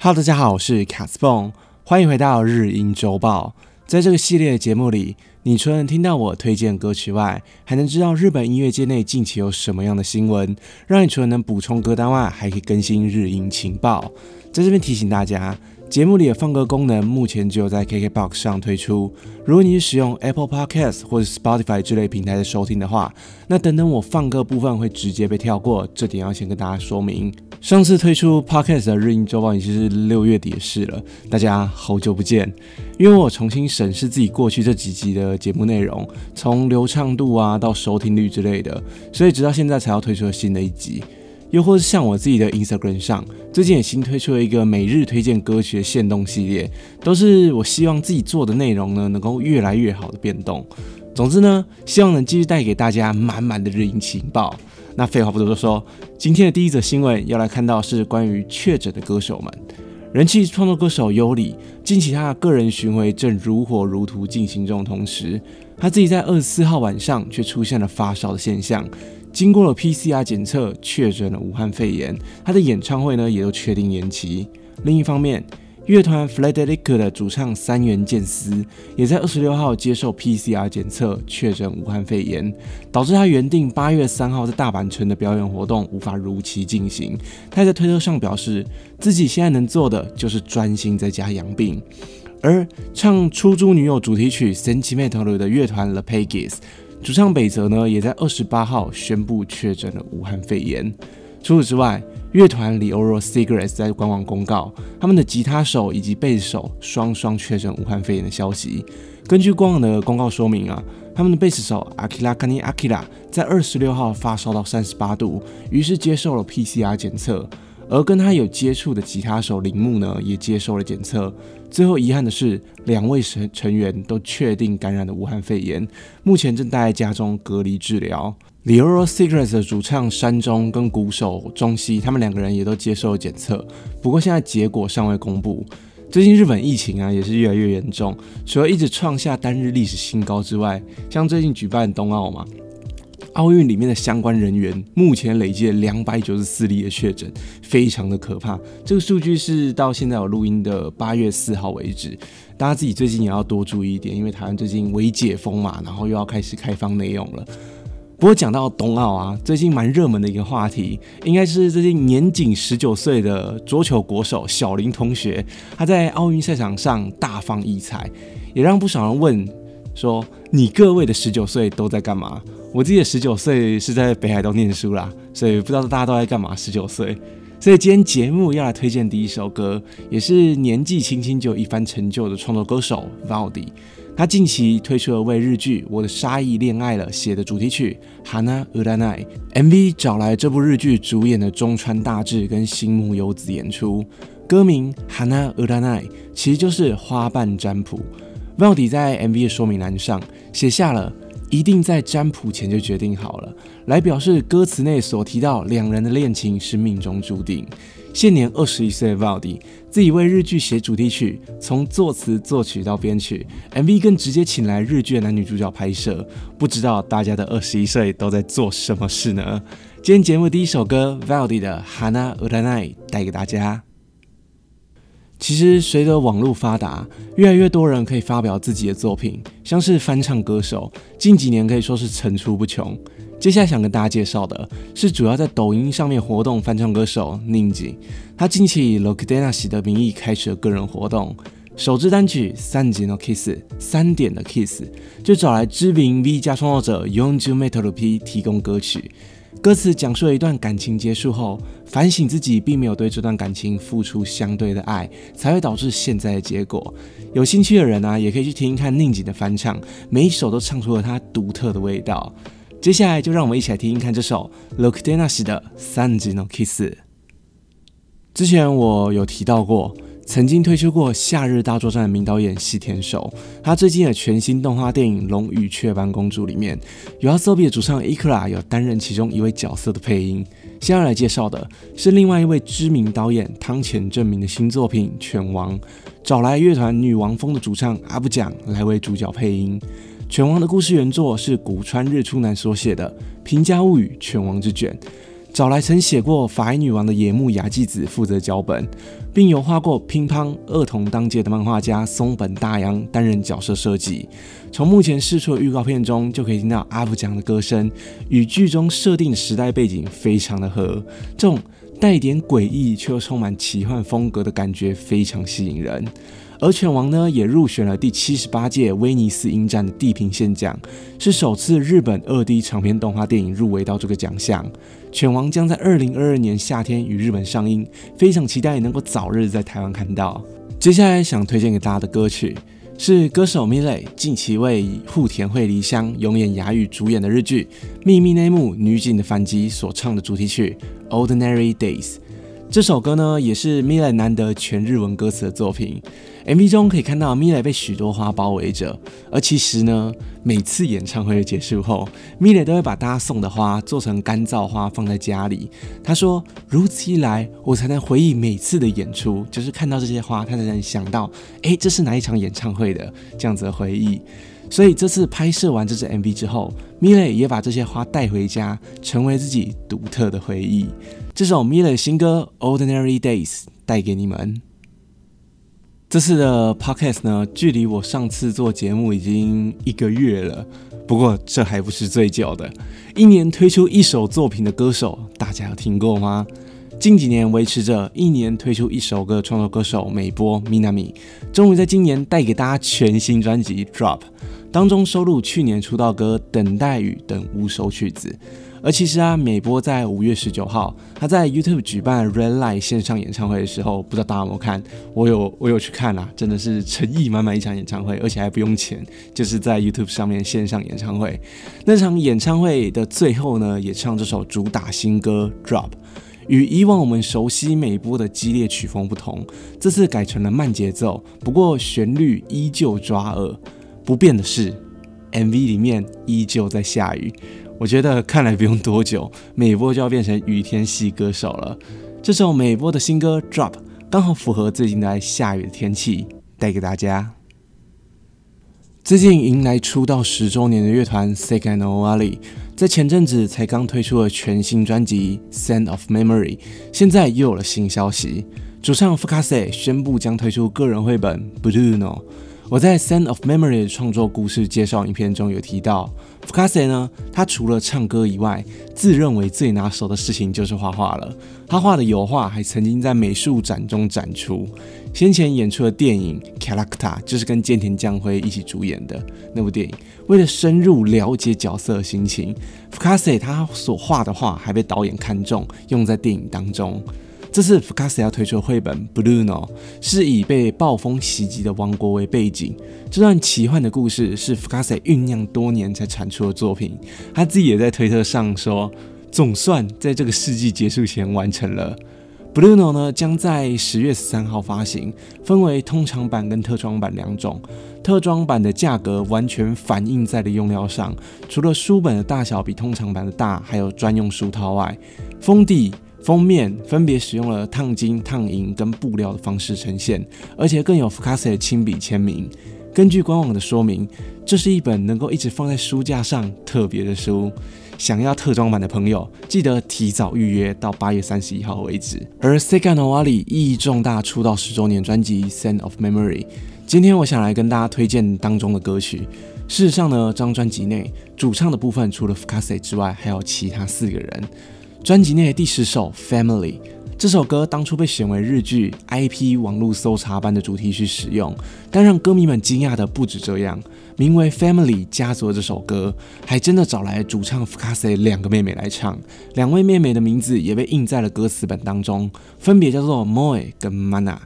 Hello，大家好，我是卡斯蹦，欢迎回到日音周报。在这个系列的节目里，你除了能听到我推荐歌曲外，还能知道日本音乐界内近期有什么样的新闻，让你除了能补充歌单外，还可以更新日音情报。在这边提醒大家。节目里的放歌功能目前只有在 KKBOX 上推出。如果你是使用 Apple Podcast 或者 Spotify 之类平台的收听的话，那等等我放歌部分会直接被跳过，这点要先跟大家说明。上次推出 Podcast 的日音周报已经是六月底的事了，大家好久不见。因为我重新审视自己过去这几集的节目内容，从流畅度啊到收听率之类的，所以直到现在才要推出新的一集。又或是像我自己的 Instagram 上，最近也新推出了一个每日推荐歌曲的限动系列，都是我希望自己做的内容呢，能够越来越好的变动。总之呢，希望能继续带给大家满满的日音情报。那废话不多说，今天的第一则新闻要来看到是关于确诊的歌手们。人气创作歌手优里，近期他的个人巡回正如火如荼进行中，同时他自己在二十四号晚上却出现了发烧的现象。经过了 PCR 检测，确诊了武汉肺炎。他的演唱会呢，也都确定延期。另一方面，乐团 f l e d e r i c 的主唱三原健司也在二十六号接受 PCR 检测，确诊武汉肺炎，导致他原定八月三号在大阪城的表演活动无法如期进行。他在推特上表示，自己现在能做的就是专心在家养病。而唱《出租女友》主题曲《Sentimental》的乐团 The Pegs，。主唱北泽呢，也在二十八号宣布确诊了武汉肺炎。除此之外，乐团 The Oral Cigarettes 在官网公告，他们的吉他手以及贝斯手双双确诊武汉肺炎的消息。根据官网的公告说明啊，他们的贝斯手 Akira Kani Akira 在二十六号发烧到三十八度，于是接受了 PCR 检测。而跟他有接触的吉他手铃木呢，也接受了检测。最后遗憾的是，两位成成员都确定感染了武汉肺炎，目前正待在家中隔离治疗。The Oral Cigarettes 的主唱山中跟鼓手中西，他们两个人也都接受了检测，不过现在结果尚未公布。最近日本疫情啊，也是越来越严重，除了一直创下单日历史新高之外，像最近举办冬奥嘛。奥运里面的相关人员目前累计两百九十四例的确诊，非常的可怕。这个数据是到现在我录音的八月四号为止，大家自己最近也要多注意一点，因为台湾最近微解封嘛，然后又要开始开放内容了。不过讲到冬奥啊，最近蛮热门的一个话题，应该是最近年仅十九岁的桌球国手小林同学，他在奥运赛场上大放异彩，也让不少人问说：你各位的十九岁都在干嘛？我自己的十九岁是在北海道念书啦，所以不知道大家都在干嘛。十九岁，所以今天节目要来推荐第一首歌，也是年纪轻轻就有一番成就的创作歌手 Valdi。他近期推出了为日剧《我的沙溢恋爱了》写的主题曲《Hana Uranai》，MV 找来这部日剧主演的中川大志跟新木优子演出。歌名《Hana Uranai》其实就是花瓣占卜。Valdi 在 MV 的说明栏上写下了。一定在占卜前就决定好了，来表示歌词内所提到两人的恋情是命中注定。现年二十一岁的 Valdi 自己为日剧写主题曲，从作词作曲到编曲，MV 更直接请来日剧的男女主角拍摄。不知道大家的二十一岁都在做什么事呢？今天节目第一首歌 Valdi 的 Hana Uranai 带给大家。其实，随着网络发达，越来越多人可以发表自己的作品，像是翻唱歌手，近几年可以说是层出不穷。接下来想跟大家介绍的是主要在抖音上面活动翻唱歌手宁井，他近期以 Lokdenas 的名义开始了个人活动，首支单曲三级的 Kiss 三点的 Kiss 就找来知名 V 加创作者 Yongju Metal P 提供歌曲。歌词讲述了一段感情结束后，反省自己并没有对这段感情付出相对的爱，才会导致现在的结果。有兴趣的人呢，也可以去听一看宁井的翻唱，每一首都唱出了他独特的味道。接下来就让我们一起来听听看这首 Lokedenashi 的三级 no kiss。之前我有提到过。曾经推出过《夏日大作战》的名导演细田守，他最近的全新动画电影《龙与雀斑公主》里面，由阿 Sobi 的主唱 Ikura 有担任其中一位角色的配音。现在来介绍的是另外一位知名导演汤浅正明的新作品《犬王》，找来乐团女王蜂的主唱阿布奖来为主角配音。《犬王》的故事原作是古川日出男所写的《平家物语》《犬王之卷》。找来曾写过《法医女王》的野木雅纪子负责脚本，并由画过《乒乓》《恶童当街》的漫画家松本大洋担任角色设计。从目前试出的预告片中，就可以听到阿福讲的歌声与剧中设定时代背景非常的合，这种带点诡异却又充满奇幻风格的感觉非常吸引人。而犬王呢，也入选了第七十八届威尼斯影展的地平线奖，是首次日本二 D 长篇动画电影入围到这个奖项。犬王将在二零二二年夏天与日本上映，非常期待能够早日在台湾看到。接下来想推荐给大家的歌曲，是歌手 Milet 近期为户田惠梨香永演哑语主演的日剧《秘密内幕：女警的反击》所唱的主题曲《Ordinary Days》。这首歌呢，也是 Mile 难得全日文歌词的作品。MV 中可以看到 Mile 被许多花包围着，而其实呢，每次演唱会结束后，Mile 都会把大家送的花做成干燥花放在家里。他说：“如此一来，我才能回忆每次的演出，就是看到这些花，他才能想到，哎，这是哪一场演唱会的这样子的回忆。”所以这次拍摄完这支 MV 之后，Mile 也把这些花带回家，成为自己独特的回忆。这首 Mile 新歌《Ordinary Days》带给你们。这次的 podcast 呢，距离我上次做节目已经一个月了。不过这还不是最久的，一年推出一首作品的歌手，大家有听过吗？近几年维持着一年推出一首歌创作歌手美波 Minami，终于在今年带给大家全新专辑《Drop》，当中收录去年出道歌《等待雨》等五首曲子。而其实啊，美波在五月十九号，他在 YouTube 举办 Red Light 线上演唱会的时候，不知道大家有没有看？我有，我有去看啦，真的是诚意满满一场演唱会，而且还不用钱，就是在 YouTube 上面线上演唱会。那场演唱会的最后呢，也唱这首主打新歌 Drop。与以往我们熟悉美波的激烈曲风不同，这次改成了慢节奏，不过旋律依旧抓耳。不变的是，MV 里面依旧在下雨。我觉得看来不用多久，美波就要变成雨天系歌手了。这首美波的新歌《Drop》刚好符合最近在下雨的天气，带给大家。最近迎来出道十周年的乐团 Sega No Ali，在前阵子才刚推出了全新专辑《Sand of Memory》，现在又有了新消息，主唱 Fukase 宣布将推出个人绘本《Bruno》。我在《Sand of Memory》的创作故事介绍影片中有提到，Fukase 呢，他除了唱歌以外，自认为最拿手的事情就是画画了。他画的油画还曾经在美术展中展出。先前演出的电影《Character》就是跟菅田将晖一起主演的那部电影。为了深入了解角色的心情，Fukase 他所画的画还被导演看中，用在电影当中。这次 fukasi 要推出的绘本《Bruno》是以被暴风袭击的王国为背景。这段奇幻的故事是 Fukase 酝酿多年才产出的作品。他自己也在推特上说：“总算在这个世纪结束前完成了。” Bruno 呢将在十月十三号发行，分为通常版跟特装版两种。特装版的价格完全反映在了用料上，除了书本的大小比通常版的大，还有专用书套外，封底。封面分别使用了烫金、烫银跟布料的方式呈现，而且更有 Fukase 的亲笔签名。根据官网的说明，这是一本能够一直放在书架上特别的书。想要特装版的朋友，记得提早预约到八月三十一号为止。而 Sega Nowali 意义重大出道十周年专辑《Sand of Memory》，今天我想来跟大家推荐当中的歌曲。事实上呢，这张专辑内主唱的部分除了 Fukase 之外，还有其他四个人。专辑内的第十首《Family》这首歌当初被选为日剧 IP 网络搜查班的主题曲使用，但让歌迷们惊讶的不止这样，名为《Family 家族》的这首歌还真的找来主唱 Fukase 两个妹妹来唱，两位妹妹的名字也被印在了歌词本当中，分别叫做 Moi 跟 Mana。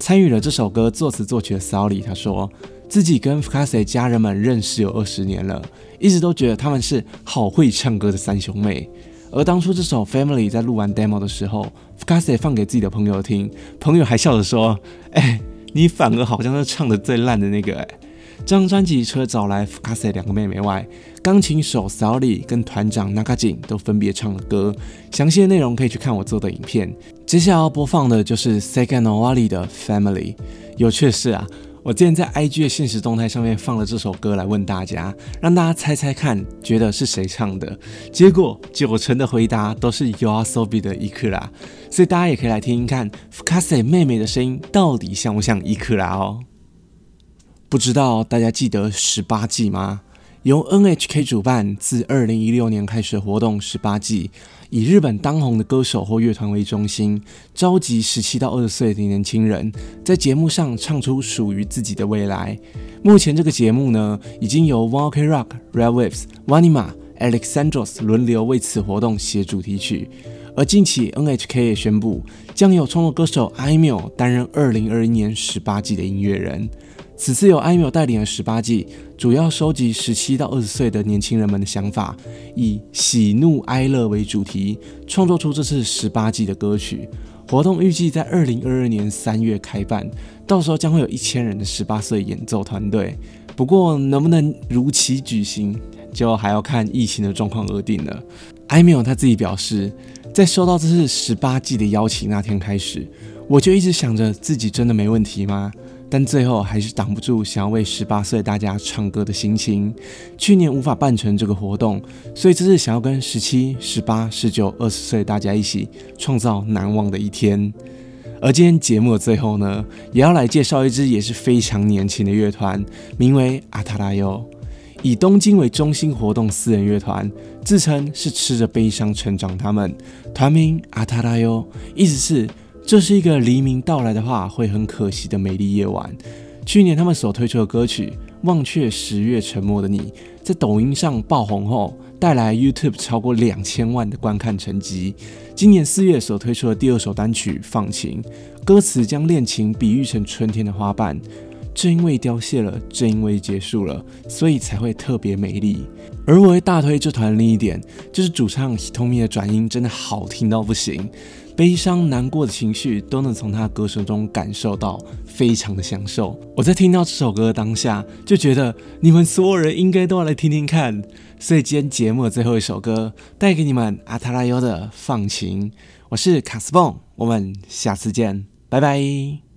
参与了这首歌作词作曲的 Sally，他说自己跟 Fukase 家人们认识有二十年了，一直都觉得他们是好会唱歌的三兄妹。而当初这首《Family》在录完 demo 的时候，Fukase 放给自己的朋友听，朋友还笑着说：“哎，你反而好像是唱的最烂的那个。”哎，这张专辑除了找来 Fukase 两个妹妹外，钢琴手 Sally 跟团长 Nakajin 都分别唱了歌。详细的内容可以去看我做的影片。接下来要播放的就是 Second Nowali 的《Family》。有趣的是啊。我之前在 IG 的现实动态上面放了这首歌来问大家，让大家猜猜看，觉得是谁唱的？结果九成的回答都是 Yoasobi 的伊克拉，所以大家也可以来听听看 Fukase 妹妹的声音到底像不像伊克拉哦？不知道大家记得十八季吗？由 NHK 主办，自二零一六年开始的活动十八季。以日本当红的歌手或乐团为中心，召集十七到二十岁的年轻人，在节目上唱出属于自己的未来。目前这个节目呢，已经由 w a l k Rock、Red Waves、Wanima、Alexandros 轮流为此活动写主题曲。而近期 NHK 也宣布，将由创作歌手 iMio 担任二零二一年十八季的音乐人。此次由 iMio 带领的十八季，主要收集十七到二十岁的年轻人们的想法，以喜怒哀乐为主题，创作出这次十八季的歌曲。活动预计在二零二二年三月开办，到时候将会有一千人的十八岁演奏团队。不过能不能如期举行，就还要看疫情的状况而定了。iMio 他自己表示，在收到这次十八季的邀请那天开始，我就一直想着自己真的没问题吗？但最后还是挡不住想要为十八岁大家唱歌的心情。去年无法办成这个活动，所以这次想要跟十七、十八、十九、二十岁大家一起创造难忘的一天。而今天节目的最后呢，也要来介绍一支也是非常年轻的乐团，名为阿塔拉尤，以东京为中心活动私人乐团，自称是吃着悲伤成长。他们团名阿塔拉尤，意思是。这是一个黎明到来的话会很可惜的美丽夜晚。去年他们所推出的歌曲《忘却十月沉默的你》在抖音上爆红后，带来 YouTube 超过两千万的观看成绩。今年四月所推出的第二首单曲《放晴》，歌词将恋情比喻成春天的花瓣，正因为凋谢了，正因为结束了，所以才会特别美丽。而我会大推这团另一点，就是主唱 Hitomi 的转音真的好听到不行。悲伤、难过的情绪都能从他歌声中感受到，非常的享受。我在听到这首歌的当下，就觉得你们所有人应该都要来听听看。所以今天节目的最后一首歌，带给你们阿塔拉优的《放晴》。我是卡斯蹦，我们下次见，拜拜。